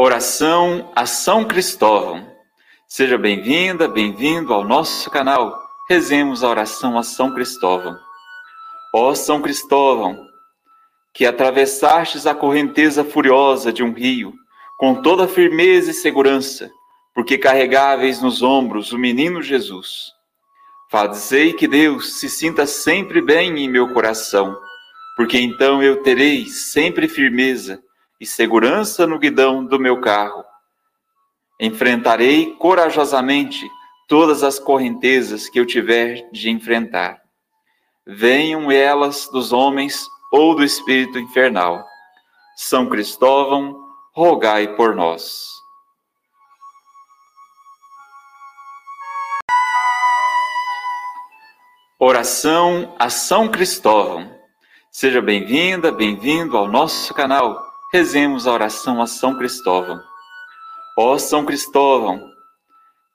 Oração a São Cristóvão. Seja bem-vinda, bem-vindo ao nosso canal. Rezemos a oração a São Cristóvão. Ó São Cristóvão, que atravessastes a correnteza furiosa de um rio com toda firmeza e segurança, porque carregáveis nos ombros o menino Jesus. Fazei que Deus se sinta sempre bem em meu coração, porque então eu terei sempre firmeza e segurança no guidão do meu carro. Enfrentarei corajosamente todas as correntezas que eu tiver de enfrentar. Venham elas dos homens ou do espírito infernal. São Cristóvão, rogai por nós. Oração a São Cristóvão. Seja bem-vinda, bem-vindo ao nosso canal rezemos a oração a São Cristóvão. Ó São Cristóvão,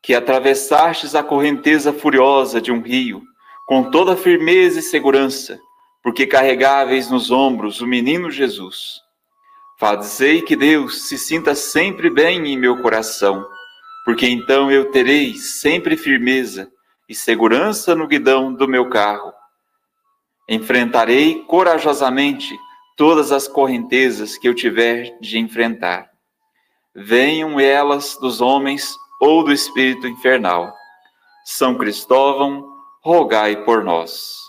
que atravessastes a correnteza furiosa de um rio com toda firmeza e segurança, porque carregáveis nos ombros o menino Jesus. Fazei que Deus se sinta sempre bem em meu coração, porque então eu terei sempre firmeza e segurança no guidão do meu carro. Enfrentarei corajosamente todas as correntezas que eu tiver de enfrentar. Venham elas dos homens ou do espírito infernal. São Cristóvão, rogai por nós.